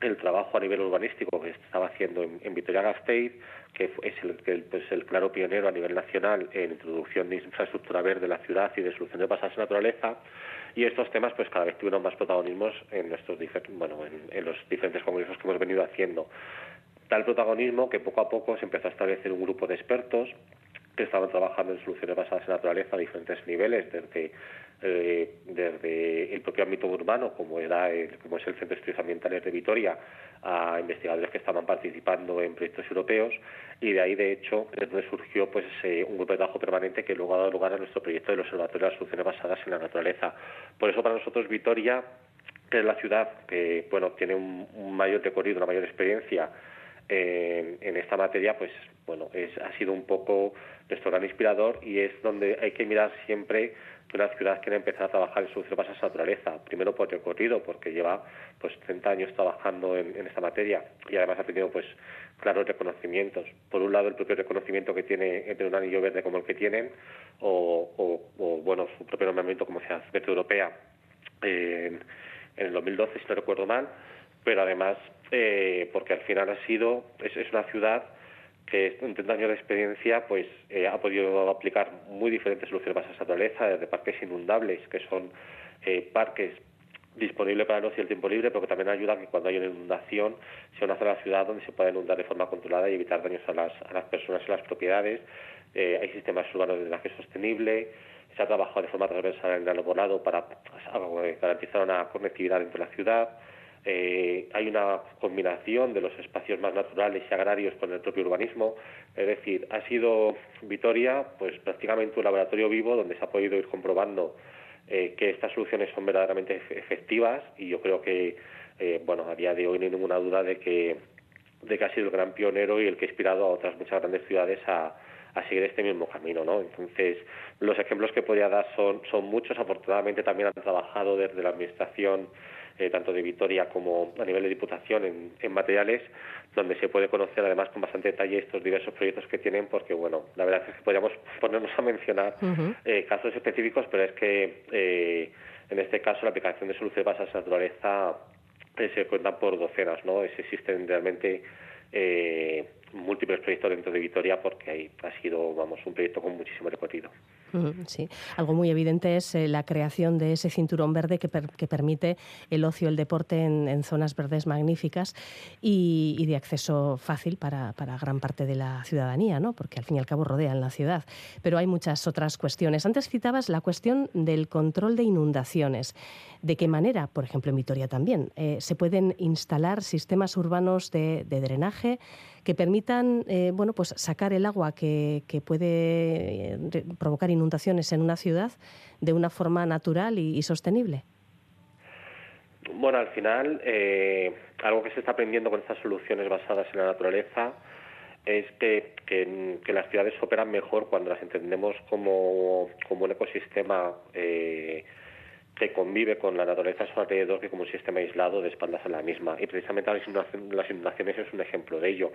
el trabajo a nivel urbanístico que estaba haciendo en, Vitoria-Gasteiz, que es el, pues, el claro pionero a nivel nacional en introducción de infraestructura verde de la ciudad y de solución de pasajes naturaleza, y estos temas pues cada vez tuvieron más protagonismos en, nuestros bueno, en, los diferentes congresos que hemos venido haciendo. Tal protagonismo que poco a poco se empezó a establecer un grupo de expertos que estaban trabajando en soluciones basadas en naturaleza a diferentes niveles, desde eh, desde el propio ámbito urbano, como era como es el Centro de Estudios Ambientales de Vitoria, a investigadores que estaban participando en proyectos europeos y de ahí, de hecho, es donde surgió pues un grupo de trabajo permanente que luego ha dado lugar a nuestro proyecto del Observatorio de las Soluciones Basadas en la Naturaleza. Por eso, para nosotros, Vitoria, que es la ciudad que bueno tiene un, mayor recorrido, una mayor experiencia en, en, esta materia, pues bueno, es, ha sido un poco nuestro gran inspirador y es donde hay que mirar siempre que una ciudad quiere empezar a trabajar en soluciones basadas en naturaleza, primero por recorrido, porque lleva pues 30 años trabajando en, esta materia y además ha tenido pues claros reconocimientos. Por un lado el propio reconocimiento que tiene entre un anillo verde como el que tienen, o, bueno, su propio nombramiento como ciudad verde europea en, el 2012, si no recuerdo mal, pero además eh, porque al final ha sido, es, una ciudad que en 30 años de experiencia pues eh, ha podido aplicar muy diferentes soluciones basadas en naturaleza, desde parques inundables, que son eh, parques disponibles para el ocio y el tiempo libre, pero que también ayudan a que cuando hay una inundación sea una zona de la ciudad donde se pueda inundar de forma controlada y evitar daños a las, a las personas y las propiedades. Eh, hay sistemas urbanos de drenaje sostenible, se ha trabajado de forma transversal en el arbolado para garantizar una conectividad dentro de la ciudad. Eh, hay una combinación de los espacios más naturales y agrarios con el propio urbanismo. Es decir, ha sido Vitoria pues prácticamente un laboratorio vivo donde se ha podido ir comprobando eh, que estas soluciones son verdaderamente efectivas y yo creo que, eh, bueno, a día de hoy no hay ninguna duda de que, de que ha sido el gran pionero y el que ha inspirado a otras muchas grandes ciudades a, seguir este mismo camino, ¿no? Entonces, los ejemplos que podría dar son, son muchos. Afortunadamente también han trabajado desde la Administración eh, tanto de Vitoria como a nivel de Diputación en, materiales, donde se puede conocer además con bastante detalle estos diversos proyectos que tienen, porque bueno, la verdad es que podríamos ponernos a mencionar eh, casos específicos, pero es que eh, en este caso la aplicación de soluciones basadas en naturaleza se cuentan por docenas, ¿no? existen realmente múltiples proyectos dentro de Vitoria porque ha sido, vamos, un proyecto con muchísimo recorrido. Sí, algo muy evidente es eh, la creación de ese cinturón verde que, permite el ocio, el deporte en, zonas verdes magníficas y, de acceso fácil para, gran parte de la ciudadanía, ¿no? porque al fin y al cabo rodean la ciudad. Pero hay muchas otras cuestiones. Antes citabas la cuestión del control de inundaciones. ¿De qué manera, por ejemplo en Vitoria también, eh, se pueden instalar sistemas urbanos de, drenaje que permitan eh, bueno, pues sacar el agua que, que puede provocar inundaciones en una ciudad de una forma natural y, sostenible? Bueno, al final, eh, algo que se está aprendiendo con estas soluciones basadas en la naturaleza es que, que, las ciudades operan mejor cuando las entendemos como, como un ecosistema eh, que convive con la naturaleza a su alrededor que como un sistema aislado de espaldas a la misma. Y precisamente las inundaciones es un ejemplo de ello.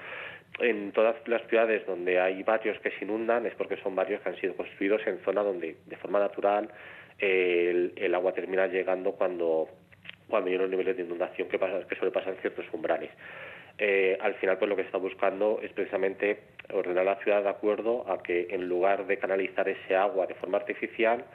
En todas las ciudades donde hay barrios que se inundan es porque son barrios que han sido construidos en zona donde de forma natural el, agua termina llegando cuando, cuando hay unos niveles de inundación que, pasa, que sobrepasan ciertos umbrales. Eh, al final pues lo que se está buscando es precisamente ordenar la ciudad de acuerdo a que en lugar de canalizar ese agua de forma artificial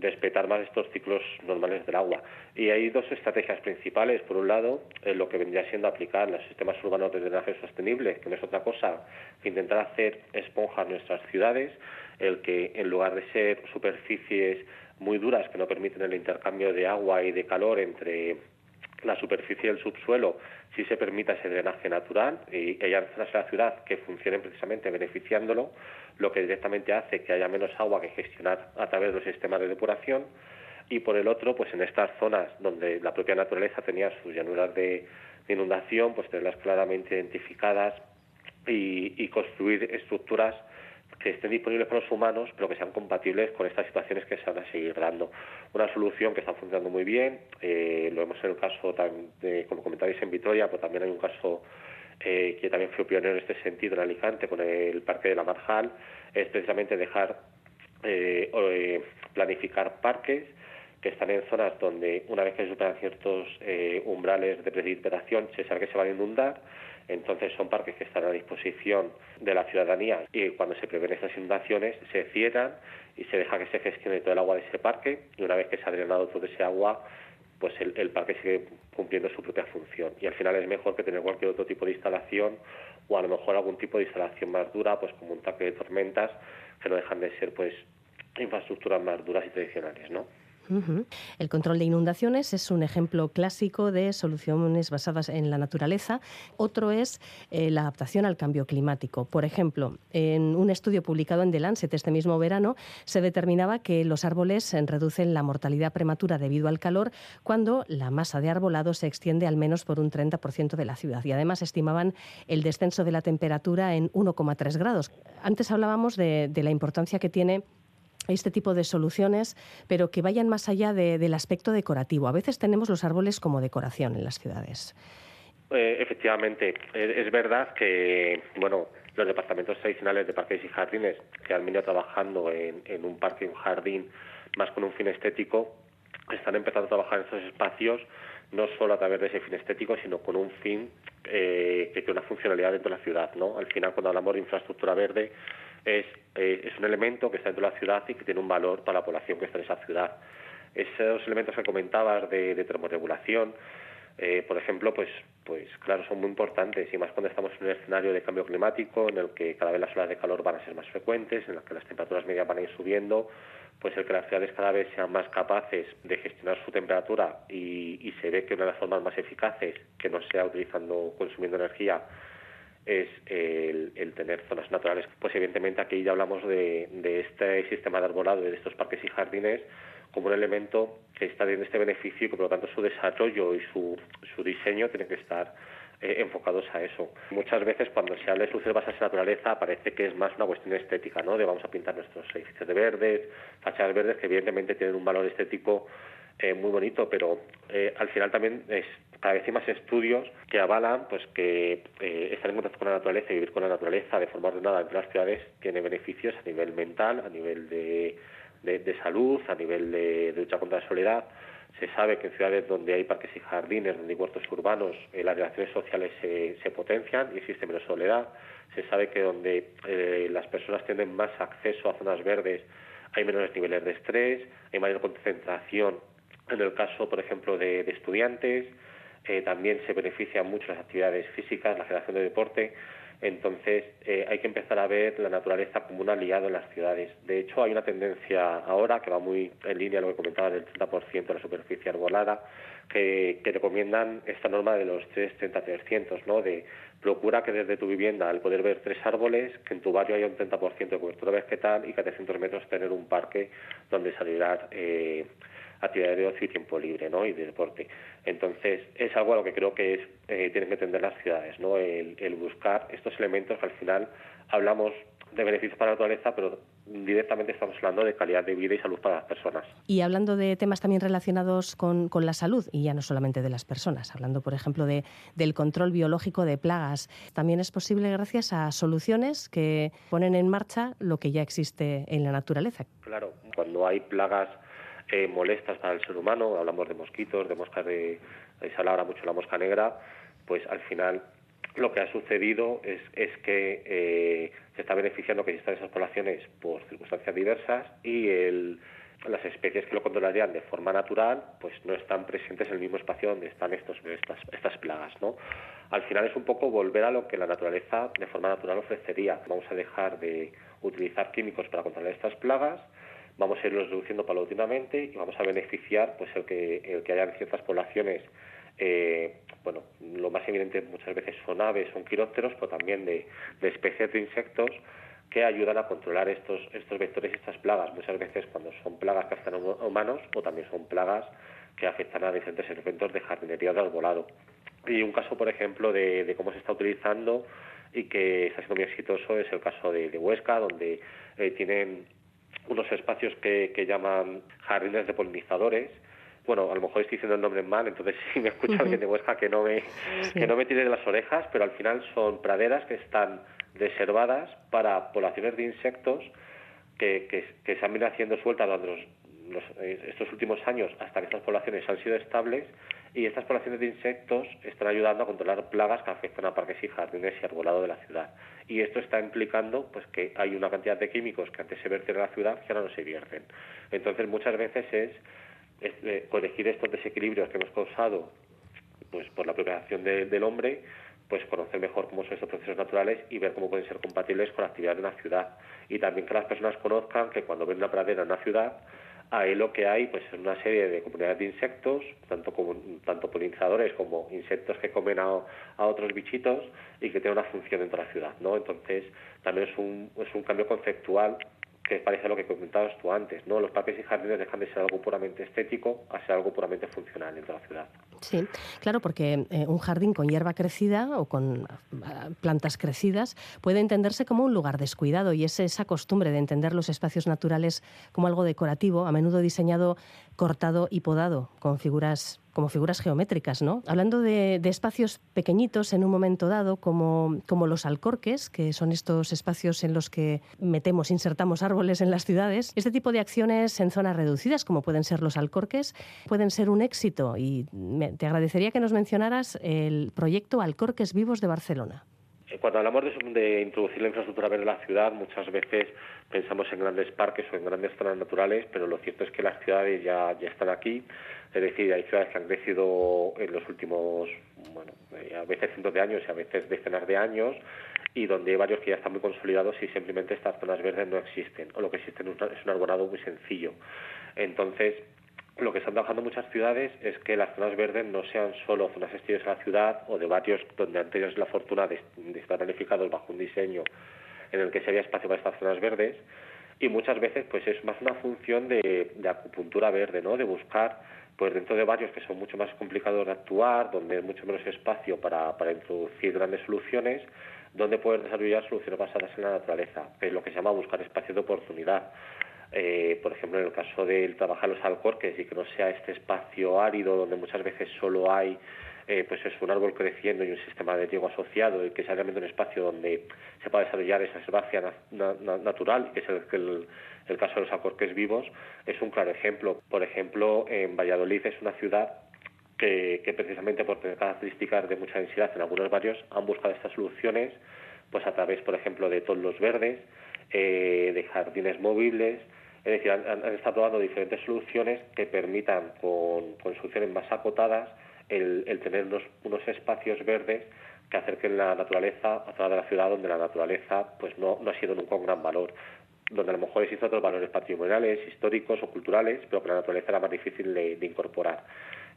respetar más estos ciclos normales del agua. Y hay dos estrategias principales. Por un lado, eh, lo que vendría siendo aplicar los sistemas urbanos de drenaje sostenible, que no es otra cosa que intentar hacer esponjas nuestras ciudades, el que en lugar de ser superficies muy duras que no permiten el intercambio de agua y de calor entre la superficie del subsuelo si se permita ese drenaje natural y hay zonas de la ciudad que funcionen precisamente beneficiándolo, lo que directamente hace que haya menos agua que gestionar a través de los sistemas de depuración. Y por el otro, pues en estas zonas donde la propia naturaleza tenía sus llanuras de, inundación, pues tenerlas claramente identificadas y, construir estructuras que estén disponibles para los humanos, pero que sean compatibles con estas situaciones que se van a seguir dando. Una solución que está funcionando muy bien, eh, lo vemos en el caso, como comentáis, en Vitoria, pero también hay un caso eh, que también fue pionero en este sentido en Alicante, con el Parque de la Marjal, es precisamente dejar eh, planificar parques que están en zonas donde una vez que superan ciertos umbrales de precipitación se sabe que se van a inundar entonces son parques que están a disposición de la ciudadanía y cuando se prevén estas inundaciones se cierran y se deja que se gestione todo el agua de ese parque y una vez que se ha drenado todo ese agua pues el, parque sigue cumpliendo su propia función y al final es mejor que tener cualquier otro tipo de instalación o a lo mejor algún tipo de instalación más dura pues como un tanque de tormentas que no dejan de ser pues infraestructuras más duras y tradicionales, ¿no? El control de inundaciones es un ejemplo clásico de soluciones basadas en la naturaleza. Otro es eh, la adaptación al cambio climático. Por ejemplo, en un estudio publicado en The Lancet este mismo verano, se determinaba que los árboles reducen la mortalidad prematura debido al calor cuando la masa de arbolado se extiende al menos por un 30% de la ciudad. Y además estimaban el descenso de la temperatura en 1,3 grados. Antes hablábamos de la importancia que tiene este tipo de soluciones, pero que vayan más allá del aspecto decorativo. A veces tenemos los árboles como decoración en las ciudades. Eh, efectivamente, es, verdad que bueno los departamentos tradicionales de parques y jardines que han venido trabajando en, un parque y un jardín más con un fin estético están empezando a trabajar en estos espacios no solo a través de ese fin estético, sino con un fin eh, que tiene una funcionalidad dentro de la ciudad. ¿no? Al final, cuando hablamos de infraestructura verde, es, eh, es un elemento que está dentro de la ciudad y que tiene un valor para la población que está en esa ciudad. Esos elementos que comentabas de, de termorregulación, eh, por ejemplo, pues, pues claro, son muy importantes y más cuando estamos en un escenario de cambio climático en el que cada vez las olas de calor van a ser más frecuentes, en el que las temperaturas medias van a ir subiendo, pues el que las ciudades cada vez sean más capaces de gestionar su temperatura y, y se ve que una de las formas más eficaces, que no sea utilizando, consumiendo energía, es el, tener zonas naturales. Pues evidentemente aquí ya hablamos de, este sistema de arbolado de estos parques y jardines como un elemento que está en este beneficio y que por lo tanto su desarrollo y su, su diseño tienen que estar eh, enfocados a eso. Muchas veces cuando se habla de soluciones basadas en naturaleza parece que es más una cuestión estética, ¿no? De vamos a pintar nuestros edificios de verdes, fachadas verdes que evidentemente tienen un valor estético eh, muy bonito, pero eh, al final también es cada vez hay más estudios que avalan pues que eh, estar en contacto con la naturaleza y vivir con la naturaleza de forma ordenada entre las ciudades tiene beneficios a nivel mental, a nivel de, de, salud, a nivel de, lucha contra la soledad. Se sabe que en ciudades donde hay parques y jardines, donde hay huertos urbanos, las relaciones sociales se, se, potencian y existe menos soledad. Se sabe que donde las personas tienen más acceso a zonas verdes hay menores niveles de estrés, hay mayor concentración en el caso, por ejemplo, de, estudiantes, eh, también se benefician mucho las actividades físicas, la generación de deporte. Entonces, eh, hay que empezar a ver la naturaleza como un aliado en las ciudades. De hecho, hay una tendencia ahora que va muy en línea con lo que comentaba del 30% de la superficie arbolada, que, recomiendan esta norma de los 330-300, ¿no? De procura que desde tu vivienda, al poder ver tres árboles, que en tu barrio haya un 30% de cobertura vegetal y que a 300 metros tener un parque donde salir eh, actividades de ocio y tiempo libre ¿no? y de deporte. Entonces, es algo a lo que creo que es, eh, tienen que entender las ciudades, ¿no? El, buscar estos elementos que al final hablamos de beneficios para la naturaleza, pero directamente estamos hablando de calidad de vida y salud para las personas. Y hablando de temas también relacionados con, con la salud, y ya no solamente de las personas, hablando, por ejemplo, de, del control biológico de plagas, también es posible gracias a soluciones que ponen en marcha lo que ya existe en la naturaleza. Claro, cuando hay plagas eh, molestas para el ser humano, hablamos de mosquitos, de moscas de, se habla mucho la mosca negra, pues al final lo que ha sucedido es, es que eh, se está beneficiando que existan esas poblaciones por circunstancias diversas y el, las especies que lo controlarían de forma natural pues no están presentes en el mismo espacio donde están estos, estas, estas plagas. ¿no? Al final es un poco volver a lo que la naturaleza de forma natural ofrecería. Vamos a dejar de utilizar químicos para controlar estas plagas vamos a irlos reduciendo paulatinamente y vamos a beneficiar pues el que, el que haya ciertas poblaciones eh, bueno, lo más evidente muchas veces son aves, son quirópteros, pero también de, especies de insectos que ayudan a controlar estos, estos vectores y estas plagas. Muchas veces cuando son plagas que afectan a humanos o también son plagas que afectan a diferentes elementos de jardinería de arbolado. Y un caso, por ejemplo, de, cómo se está utilizando y que está siendo muy exitoso es el caso de, Huesca, donde eh, tienen unos espacios que, llaman jardines de polinizadores. Bueno, a lo mejor estoy diciendo el nombre mal, entonces si me escucha alguien de Huesca que no me, que no me tire de las orejas, pero al final son praderas que están reservadas para poblaciones de insectos que, que, se han venido haciendo sueltas durante los, estos últimos años hasta que estas poblaciones han sido estables y estas poblaciones de insectos están ayudando a controlar plagas que afectan a parques y jardines y arbolado de la ciudad. Y esto está implicando pues que hay una cantidad de químicos que antes se vertían en la ciudad que ahora no se vierten. Entonces muchas veces es, eh, corregir estos desequilibrios que hemos causado pues por la propia del hombre pues conocer mejor cómo son estos procesos naturales y ver cómo pueden ser compatibles con la actividad de una ciudad. Y también que las personas conozcan que cuando ven una pradera en una ciudad, ahí lo que hay pues es una serie de comunidades de insectos, tanto como tanto polinizadores como insectos que comen a, a, otros bichitos y que tienen una función dentro de la ciudad, ¿no? Entonces, también es un, es un cambio conceptual que parece lo que comentabas tú antes, ¿no? Los parques y jardines dejan de ser algo puramente estético a ser algo puramente funcional dentro de la ciudad. Sí, claro, porque eh, un jardín con hierba crecida o con ah, plantas crecidas puede entenderse como un lugar descuidado y es esa costumbre de entender los espacios naturales como algo decorativo, a menudo diseñado cortado y podado con figuras como figuras geométricas, ¿no? Hablando de, espacios pequeñitos en un momento dado, como, como los alcorques, que son estos espacios en los que metemos, insertamos árboles en las ciudades, este tipo de acciones en zonas reducidas, como pueden ser los alcorques, pueden ser un éxito. Y te agradecería que nos mencionaras el proyecto Alcorques Vivos de Barcelona. Eh, cuando hablamos de, introducir la infraestructura verde en la ciudad, muchas veces pensamos en grandes parques o en grandes zonas naturales, pero lo cierto es que las ciudades ya, están aquí es decir, hay ciudades que han crecido en los últimos, bueno, eh, a veces cientos de años y a veces decenas de años, y donde hay varios que ya están muy consolidados y simplemente estas zonas verdes no existen, o lo que existe es un arbolado muy sencillo. Entonces, lo que están trabajando muchas ciudades es que las zonas verdes no sean solo zonas exteriores a la ciudad o de barrios donde han la fortuna de, estar planificados bajo un diseño en el que se había espacio para estas zonas verdes y muchas veces pues es más una función de, de acupuntura verde, ¿no? De buscar pues dentro de barrios que son mucho más complicados de actuar, donde hay mucho menos espacio para, para introducir grandes soluciones, donde poder desarrollar soluciones basadas en la naturaleza, es lo que se llama buscar espacios de oportunidad. Eh, por ejemplo, en el caso del trabajar los alcorques y que no sea este espacio árido donde muchas veces solo hay eh, pues es un árbol creciendo y un sistema de riego asociado y que sea realmente un espacio donde se pueda desarrollar esa herbácea natural, que es el, el, caso de los acorques vivos, es un claro ejemplo. Por ejemplo, en Valladolid es una ciudad que, precisamente por tener características de mucha densidad en algunos barrios han buscado estas soluciones pues a través, por ejemplo, de todos los verdes, eh, de jardines móviles, es decir, han, estado probando diferentes soluciones que permitan, con, con soluciones más acotadas, el, tener unos, espacios verdes que acerquen la naturaleza a zona de la ciudad donde la naturaleza pues no, no ha sido nunca un gran valor donde a lo mejor existen otros valores patrimoniales, históricos o culturales, pero que la naturaleza era más difícil de, incorporar.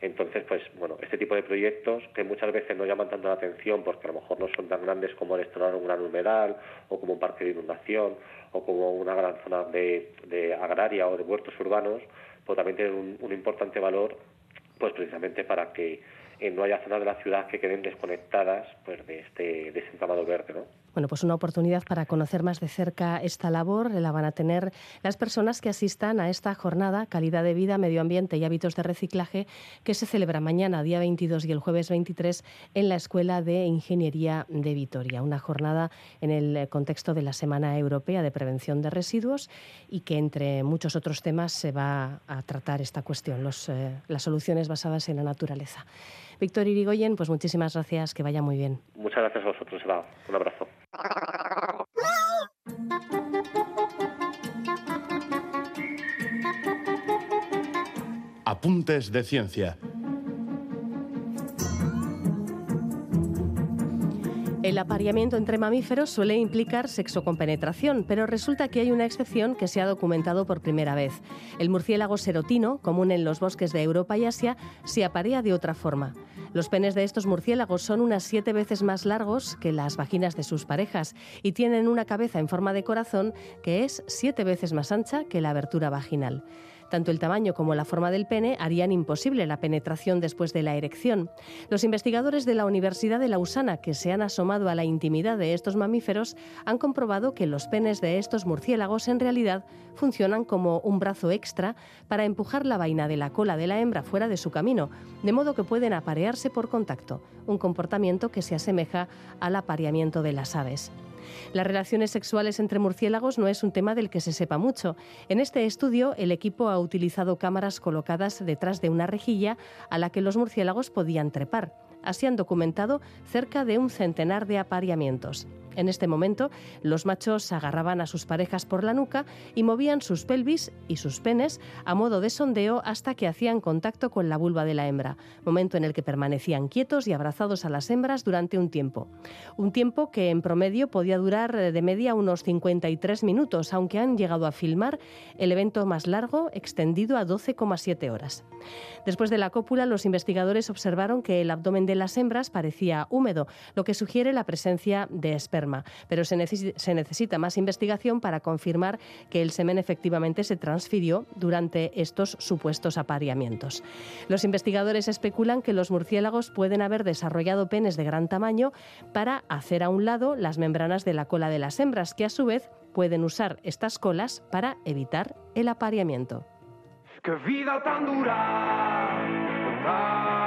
Entonces, pues bueno, este tipo de proyectos que muchas veces no llaman tanto la atención porque a lo mejor no son tan grandes como restaurar un gran humedal o como un parque de inundación o como una gran zona de, de agraria o de huertos urbanos, pues también tienen un, importante valor pues precisamente para que eh, no haya zonas de la ciudad que queden desconectadas pues de este, de entramado verde, ¿no? Bueno, pues una oportunidad para conocer más de cerca esta labor la van a tener las personas que asistan a esta jornada Calidad de Vida, Medio Ambiente y Hábitos de Reciclaje que se celebra mañana, día 22 y el jueves 23 en la Escuela de Ingeniería de Vitoria. Una jornada en el contexto de la Semana Europea de Prevención de Residuos y que entre muchos otros temas se va a tratar esta cuestión, eh, las soluciones basadas en la naturaleza. Víctor Irigoyen, pues muchísimas gracias, que vaya muy bien. Muchas gracias a vosotros, Eva. Un abrazo. Apuntes de ciencia. El apareamiento entre mamíferos suele implicar sexo con penetración, pero resulta que hay una excepción que se ha documentado por primera vez. El murciélago serotino, común en los bosques de Europa y Asia, se aparea de otra forma. Los penes de estos murciélagos son unas siete veces más largos que las vaginas de sus parejas y tienen una cabeza en forma de corazón que es siete veces más ancha que la abertura vaginal. Tanto el tamaño como la forma del pene harían imposible la penetración después de la erección. Los investigadores de la Universidad de Lausana, que se han asomado a la intimidad de estos mamíferos, han comprobado que los penes de estos murciélagos en realidad funcionan como un brazo extra para empujar la vaina de la cola de la hembra fuera de su camino, de modo que pueden aparearse por contacto, un comportamiento que se asemeja al apareamiento de las aves. Las relaciones sexuales entre murciélagos no es un tema del que se sepa mucho. En este estudio, el equipo ha utilizado cámaras colocadas detrás de una rejilla a la que los murciélagos podían trepar. Así han documentado cerca de un centenar de apareamientos. En este momento, los machos agarraban a sus parejas por la nuca y movían sus pelvis y sus penes a modo de sondeo hasta que hacían contacto con la vulva de la hembra, momento en el que permanecían quietos y abrazados a las hembras durante un tiempo. Un tiempo que en promedio podía durar de media unos 53 minutos, aunque han llegado a filmar el evento más largo, extendido a 12,7 horas. Después de la cópula, los investigadores observaron que el abdomen de las hembras parecía húmedo, lo que sugiere la presencia de esperma, pero se, necesita más investigación para confirmar que el semen efectivamente se transfirió durante estos supuestos apareamientos. Los investigadores especulan que los murciélagos pueden haber desarrollado penes de gran tamaño para hacer a un lado las membranas de la cola de las hembras, que a su vez pueden usar estas colas para evitar el apareamiento. ¡Qué vida tan dura! Tan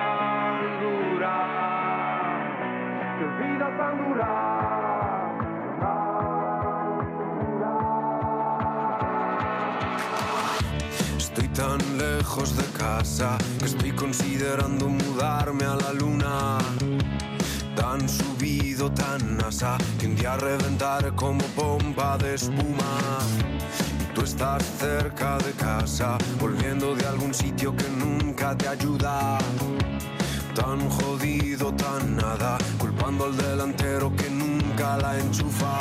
tan lejos de casa que estoy considerando mudarme a la luna. Tan subido, tan asa, que un día reventar como pompa de espuma Tú estás cerca de casa, volviendo de algún sitio que nunca te ayuda. Tan jodido, tan nada, culpando al delantero que nunca la enchufa.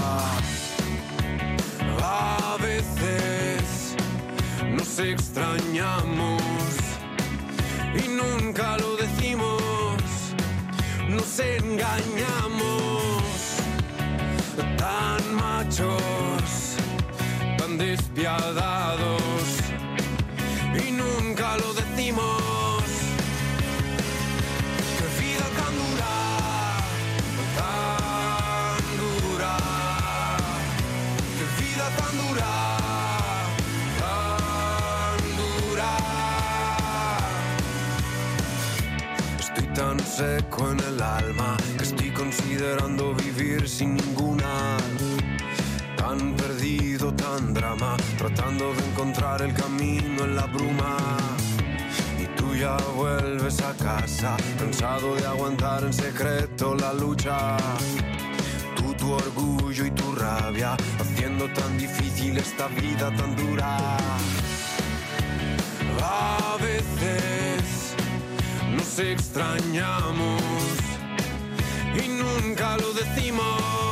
A veces nos extrañamos y nunca lo decimos, nos engañamos. Tan machos despiadados y nunca lo decimos. Qué vida tan dura, tan dura, qué vida tan dura, seco en el alma estoy considerando vivir sin ninguna tan perdido, tan drama, tratando de encontrar el camino en la bruma. Y tú ya vuelves a casa, cansado de aguantar en secreto la lucha. Tú, tu orgullo y tu rabia, haciendo tan difícil esta vida tan dura. A veces nos extrañamos y nunca lo decimos.